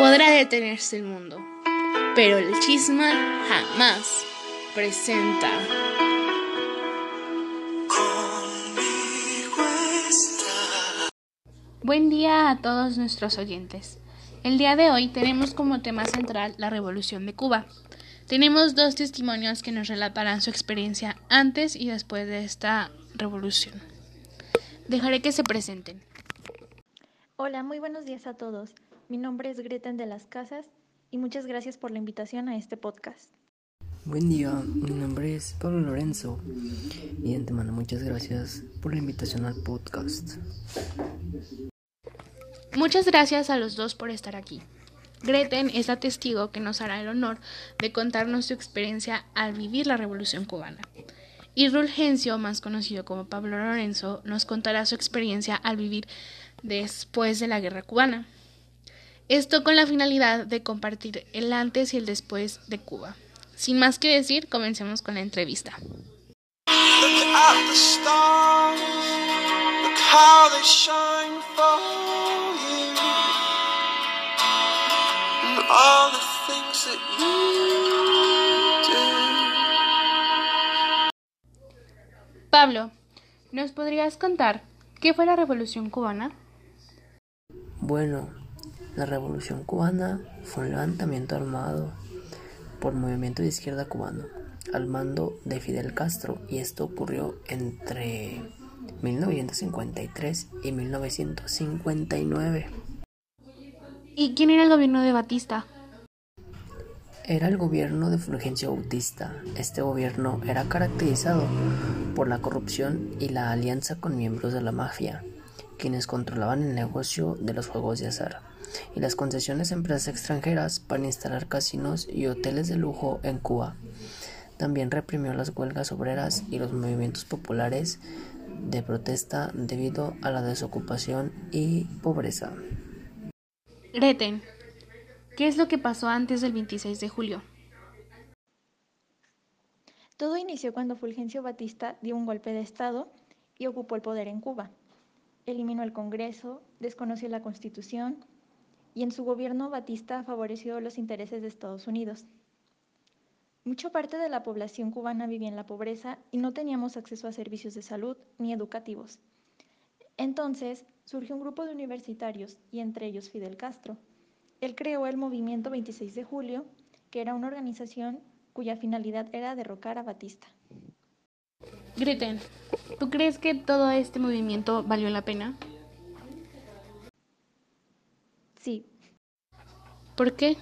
Podrá detenerse el mundo, pero el chisma jamás presenta. Buen día a todos nuestros oyentes. El día de hoy tenemos como tema central la Revolución de Cuba. Tenemos dos testimonios que nos relatarán su experiencia antes y después de esta revolución. Dejaré que se presenten. Hola, muy buenos días a todos. Mi nombre es Greten de las Casas y muchas gracias por la invitación a este podcast. Buen día, mi nombre es Pablo Lorenzo y de antemano muchas gracias por la invitación al podcast. Muchas gracias a los dos por estar aquí. Greten es la testigo que nos hará el honor de contarnos su experiencia al vivir la Revolución cubana. Y Rulgencio, más conocido como Pablo Lorenzo, nos contará su experiencia al vivir después de la Guerra cubana. Esto con la finalidad de compartir el antes y el después de Cuba. Sin más que decir, comencemos con la entrevista. Pablo, ¿nos podrías contar qué fue la Revolución cubana? Bueno, la Revolución cubana fue un levantamiento armado por movimiento de izquierda cubano al mando de Fidel Castro y esto ocurrió entre 1953 y 1959. ¿Y quién era el gobierno de Batista? Era el gobierno de Fulgencio Bautista. Este gobierno era caracterizado por la corrupción y la alianza con miembros de la mafia, quienes controlaban el negocio de los juegos de azar y las concesiones a empresas extranjeras para instalar casinos y hoteles de lujo en Cuba. También reprimió las huelgas obreras y los movimientos populares de protesta debido a la desocupación y pobreza. Greten, ¿qué es lo que pasó antes del 26 de julio? Todo inició cuando Fulgencio Batista dio un golpe de Estado y ocupó el poder en Cuba. Eliminó el Congreso, desconoció la Constitución y en su gobierno Batista favoreció los intereses de Estados Unidos. Mucha parte de la población cubana vivía en la pobreza y no teníamos acceso a servicios de salud ni educativos. Entonces surgió un grupo de universitarios y entre ellos Fidel Castro. Él creó el movimiento 26 de julio, que era una organización cuya finalidad era derrocar a Batista. Greten, ¿tú crees que todo este movimiento valió la pena? Sí. ¿Por qué?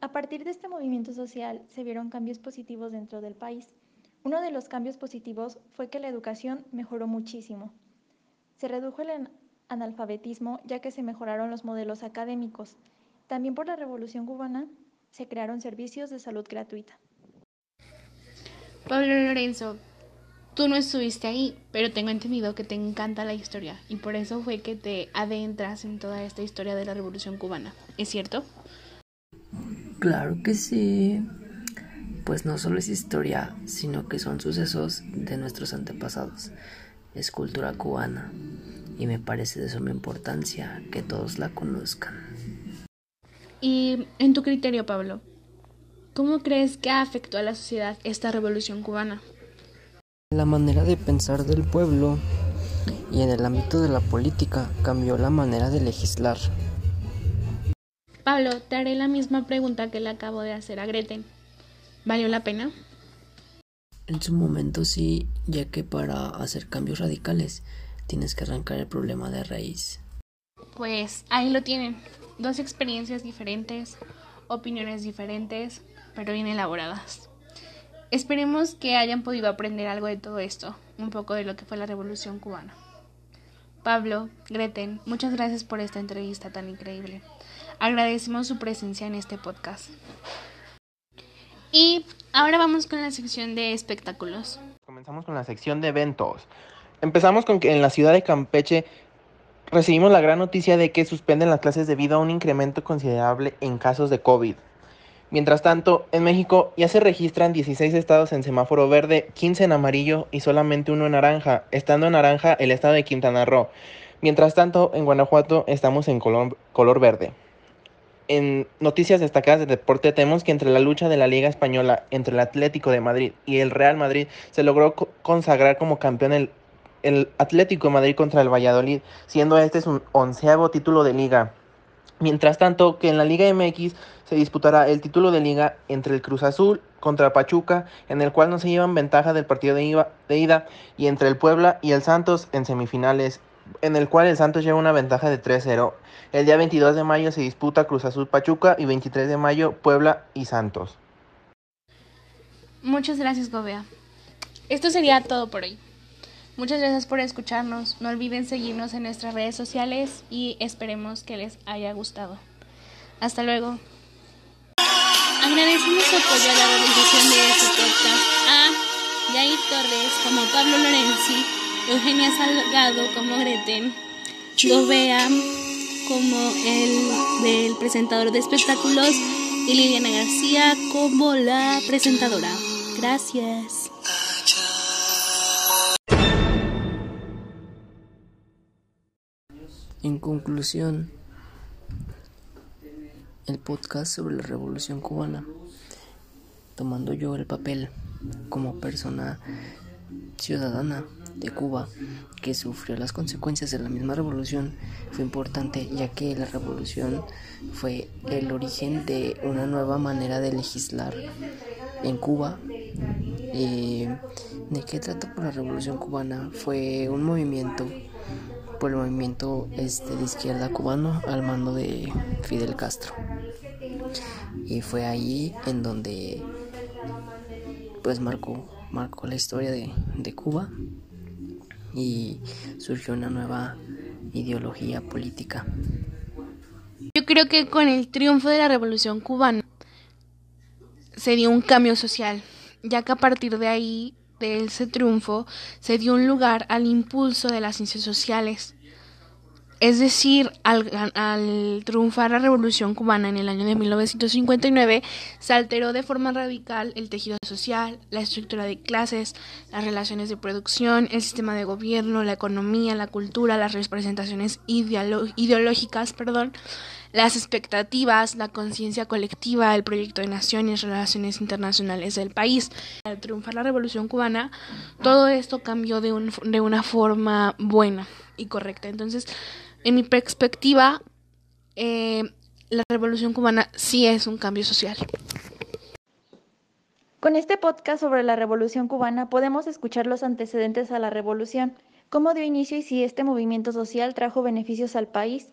A partir de este movimiento social se vieron cambios positivos dentro del país. Uno de los cambios positivos fue que la educación mejoró muchísimo. Se redujo el analfabetismo ya que se mejoraron los modelos académicos. También por la Revolución cubana se crearon servicios de salud gratuita. Pablo Lorenzo, tú no estuviste ahí, pero tengo entendido que te encanta la historia y por eso fue que te adentras en toda esta historia de la Revolución cubana. ¿Es cierto? Claro que sí. Pues no solo es historia, sino que son sucesos de nuestros antepasados. Es cultura cubana y me parece de suma importancia que todos la conozcan. Y en tu criterio, Pablo, ¿cómo crees que afectó a la sociedad esta revolución cubana? La manera de pensar del pueblo y en el ámbito de la política cambió la manera de legislar. Pablo, te haré la misma pregunta que le acabo de hacer a Greten. ¿Valió la pena? En su momento sí, ya que para hacer cambios radicales tienes que arrancar el problema de raíz. Pues ahí lo tienen. Dos experiencias diferentes, opiniones diferentes, pero bien elaboradas. Esperemos que hayan podido aprender algo de todo esto, un poco de lo que fue la Revolución cubana. Pablo, Greten, muchas gracias por esta entrevista tan increíble. Agradecemos su presencia en este podcast. Y ahora vamos con la sección de espectáculos. Comenzamos con la sección de eventos. Empezamos con que en la ciudad de Campeche recibimos la gran noticia de que suspenden las clases debido a un incremento considerable en casos de COVID. Mientras tanto, en México ya se registran 16 estados en semáforo verde, 15 en amarillo y solamente uno en naranja, estando en naranja el estado de Quintana Roo. Mientras tanto, en Guanajuato estamos en color, color verde. En noticias destacadas de deporte tenemos que entre la lucha de la Liga Española entre el Atlético de Madrid y el Real Madrid se logró consagrar como campeón el, el Atlético de Madrid contra el Valladolid, siendo este su onceavo título de liga. Mientras tanto, que en la Liga MX se disputará el título de liga entre el Cruz Azul contra Pachuca, en el cual no se llevan ventaja del partido de, de ida, y entre el Puebla y el Santos en semifinales, en el cual el Santos lleva una ventaja de 3-0. El día 22 de mayo se disputa Cruz Azul Pachuca y 23 de mayo Puebla y Santos. Muchas gracias, Gobea. Esto sería todo por hoy. Muchas gracias por escucharnos. No olviden seguirnos en nuestras redes sociales y esperemos que les haya gustado. Hasta luego. Agradecemos su apoyo a la realización de este podcast a Jair Torres como Pablo Lorenzi, Eugenia Salgado como Greten, Govea como el del presentador de espectáculos y Liliana García como la presentadora. Gracias. En conclusión, el podcast sobre la Revolución Cubana, tomando yo el papel como persona ciudadana de Cuba que sufrió las consecuencias de la misma revolución, fue importante ya que la revolución fue el origen de una nueva manera de legislar en Cuba. Eh, ¿De qué trata por la revolución cubana? Fue un movimiento por el movimiento este, de izquierda cubano al mando de Fidel Castro. Y fue allí en donde pues marcó, marcó la historia de, de Cuba y surgió una nueva ideología política. Yo creo que con el triunfo de la revolución cubana se dio un cambio social, ya que a partir de ahí de ese triunfo se dio un lugar al impulso de las ciencias sociales. Es decir, al, al, triunfar la Revolución cubana en el año de 1959, se alteró de forma radical el tejido social, la estructura de clases, las relaciones de producción, el sistema de gobierno, la economía, la cultura, las representaciones ideológicas, perdón, las expectativas, la conciencia colectiva, el proyecto de naciones, relaciones internacionales del país. Al triunfar la Revolución cubana, todo esto cambió de, un, de una forma buena y correcta. Entonces, en mi perspectiva, eh, la Revolución cubana sí es un cambio social. Con este podcast sobre la Revolución cubana podemos escuchar los antecedentes a la revolución, cómo dio inicio y si este movimiento social trajo beneficios al país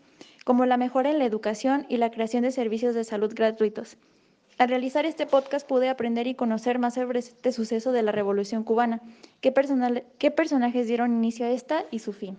como la mejora en la educación y la creación de servicios de salud gratuitos. Al realizar este podcast pude aprender y conocer más sobre este suceso de la Revolución cubana, qué, qué personajes dieron inicio a esta y su fin.